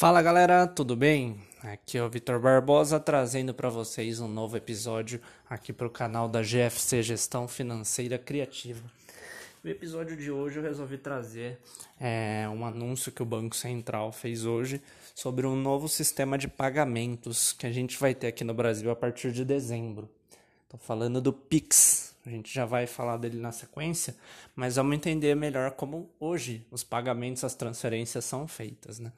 Fala galera, tudo bem? Aqui é o Vitor Barbosa trazendo para vocês um novo episódio aqui para o canal da GFC Gestão Financeira Criativa. No episódio de hoje eu resolvi trazer é, um anúncio que o Banco Central fez hoje sobre um novo sistema de pagamentos que a gente vai ter aqui no Brasil a partir de dezembro. Estou falando do Pix, a gente já vai falar dele na sequência, mas vamos entender melhor como hoje os pagamentos, as transferências são feitas, né?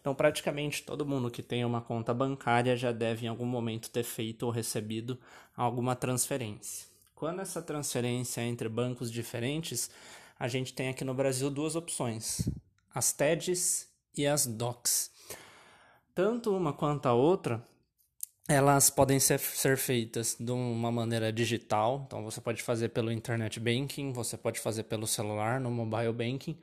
Então, praticamente todo mundo que tem uma conta bancária já deve em algum momento ter feito ou recebido alguma transferência. Quando essa transferência é entre bancos diferentes, a gente tem aqui no Brasil duas opções: as TEDs e as DOCs. Tanto uma quanto a outra elas podem ser, ser feitas de uma maneira digital, então você pode fazer pelo internet banking, você pode fazer pelo celular, no mobile banking,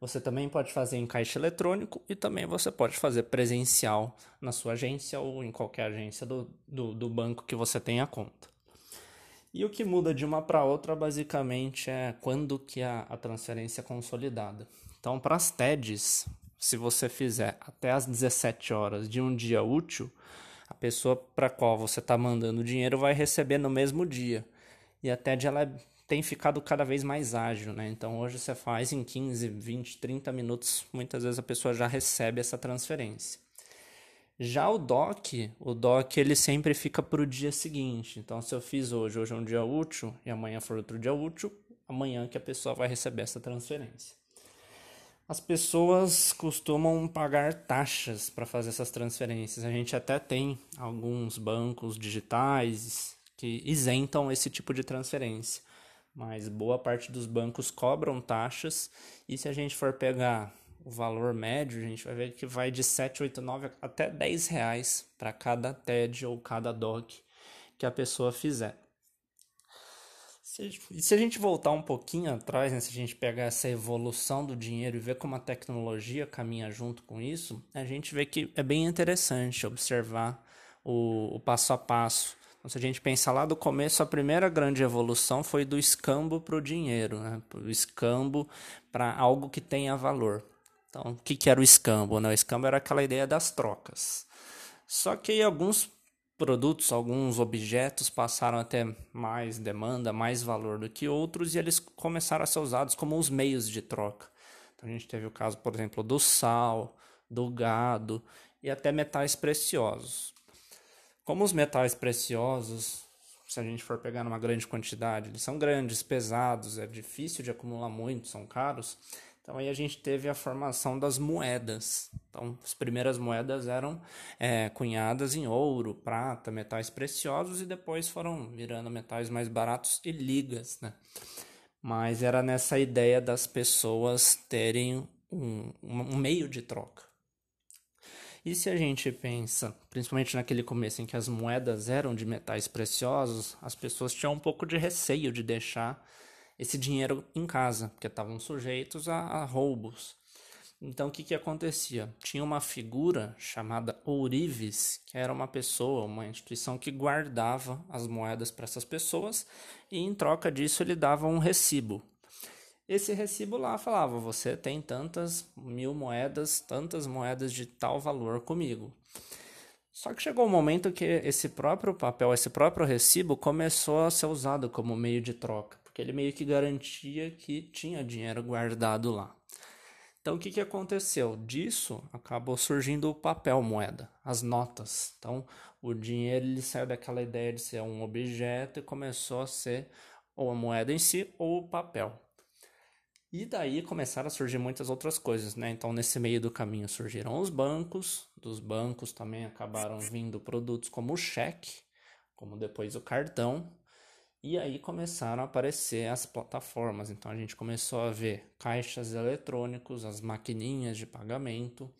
você também pode fazer em caixa eletrônico e também você pode fazer presencial na sua agência ou em qualquer agência do, do, do banco que você tenha conta. E o que muda de uma para outra basicamente é quando que a, a transferência é consolidada. Então, para as TEDs, se você fizer até as 17 horas de um dia útil, a pessoa para qual você está mandando o dinheiro vai receber no mesmo dia. E a TED ela tem ficado cada vez mais ágil, né? Então hoje você faz em 15, 20, 30 minutos, muitas vezes a pessoa já recebe essa transferência. Já o DOC, o DOC ele sempre fica para o dia seguinte. Então se eu fiz hoje, hoje é um dia útil e amanhã for outro dia útil, amanhã que a pessoa vai receber essa transferência. As pessoas costumam pagar taxas para fazer essas transferências. A gente até tem alguns bancos digitais que isentam esse tipo de transferência, mas boa parte dos bancos cobram taxas e se a gente for pegar o valor médio, a gente vai ver que vai de 7, 8, 9 até 10 reais para cada TED ou cada DOC que a pessoa fizer. Se, se a gente voltar um pouquinho atrás, né, se a gente pegar essa evolução do dinheiro e ver como a tecnologia caminha junto com isso, a gente vê que é bem interessante observar o, o passo a passo. Então, se a gente pensar lá do começo, a primeira grande evolução foi do escambo para o dinheiro, né? o escambo para algo que tenha valor. Então, o que, que era o escambo? Né? O escambo era aquela ideia das trocas. Só que alguns produtos, alguns objetos passaram a ter mais demanda, mais valor do que outros e eles começaram a ser usados como os meios de troca. Então a gente teve o caso, por exemplo, do sal, do gado e até metais preciosos. Como os metais preciosos, se a gente for pegar numa grande quantidade, eles são grandes, pesados, é difícil de acumular muito, são caros. Então aí a gente teve a formação das moedas. Então as primeiras moedas eram é, cunhadas em ouro, prata, metais preciosos e depois foram virando metais mais baratos e ligas, né? Mas era nessa ideia das pessoas terem um, um meio de troca. E se a gente pensa, principalmente naquele começo em que as moedas eram de metais preciosos, as pessoas tinham um pouco de receio de deixar esse dinheiro em casa, porque estavam sujeitos a, a roubos. Então, o que, que acontecia? Tinha uma figura chamada ourives, que era uma pessoa, uma instituição que guardava as moedas para essas pessoas e, em troca disso, ele dava um recibo. Esse recibo lá falava: você tem tantas mil moedas, tantas moedas de tal valor comigo. Só que chegou um momento que esse próprio papel, esse próprio recibo começou a ser usado como meio de troca porque ele meio que garantia que tinha dinheiro guardado lá. Então, o que, que aconteceu? Disso acabou surgindo o papel moeda, as notas. Então, o dinheiro ele saiu daquela ideia de ser um objeto e começou a ser ou a moeda em si ou o papel. E daí começaram a surgir muitas outras coisas, né? Então, nesse meio do caminho surgiram os bancos, dos bancos também acabaram vindo produtos como o cheque, como depois o cartão, e aí começaram a aparecer as plataformas. Então a gente começou a ver caixas eletrônicos, as maquininhas de pagamento.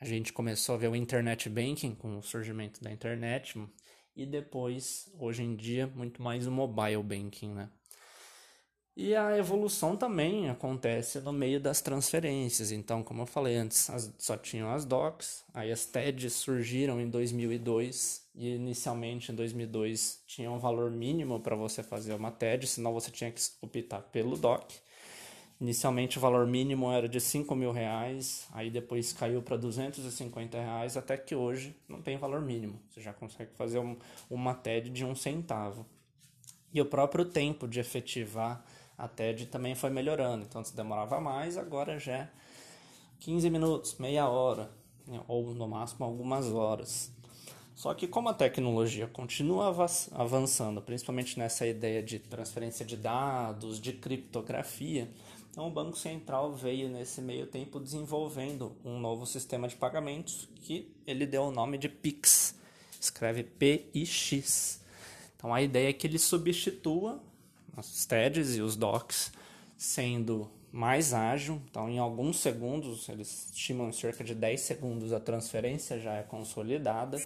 A gente começou a ver o internet banking com o surgimento da internet e depois, hoje em dia, muito mais o mobile banking, né? E a evolução também acontece no meio das transferências. Então, como eu falei antes, as, só tinham as DOCs, aí as TEDs surgiram em 2002 e inicialmente em 2002 tinha um valor mínimo para você fazer uma TED, senão você tinha que optar pelo DOC. Inicialmente o valor mínimo era de 5 mil reais, aí depois caiu para 250 reais, até que hoje não tem valor mínimo. Você já consegue fazer um, uma TED de um centavo. E o próprio tempo de efetivar a TED também foi melhorando. Então, se demorava mais, agora já é 15 minutos, meia hora, né? ou no máximo algumas horas. Só que como a tecnologia continua avançando, principalmente nessa ideia de transferência de dados, de criptografia, então o Banco Central veio nesse meio tempo desenvolvendo um novo sistema de pagamentos que ele deu o nome de PIX, escreve P-I-X. Então a ideia é que ele substitua os TEDs e os DOCs, sendo mais ágil, então em alguns segundos, eles estimam cerca de 10 segundos a transferência já é consolidada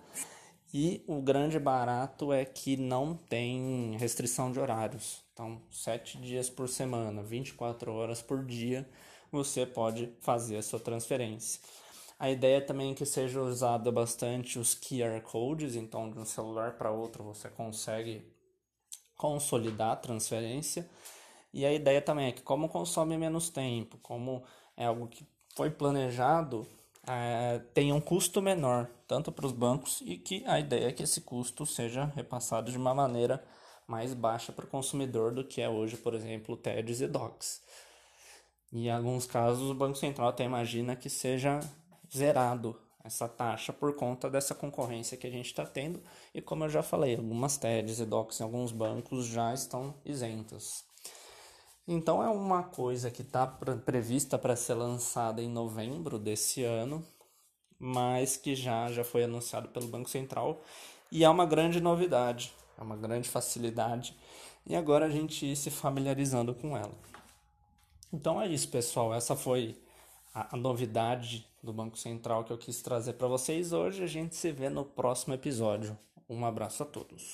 e o grande barato é que não tem restrição de horários. Então, 7 dias por semana, 24 horas por dia, você pode fazer a sua transferência. A ideia também é que seja usado bastante os QR codes, então de um celular para outro você consegue consolidar a transferência. E a ideia também é que como consome menos tempo, como é algo que foi planejado, é, tenha um custo menor, tanto para os bancos, e que a ideia é que esse custo seja repassado de uma maneira mais baixa para o consumidor do que é hoje, por exemplo, TEDs e DOCs. E em alguns casos, o Banco Central até imagina que seja zerado essa taxa por conta dessa concorrência que a gente está tendo. E como eu já falei, algumas TEDs e DOCs em alguns bancos já estão isentas. Então é uma coisa que está prevista para ser lançada em novembro desse ano, mas que já, já foi anunciado pelo Banco Central e é uma grande novidade, é uma grande facilidade e agora a gente ir se familiarizando com ela. Então é isso, pessoal. Essa foi a, a novidade do Banco Central que eu quis trazer para vocês hoje. A gente se vê no próximo episódio. Um abraço a todos.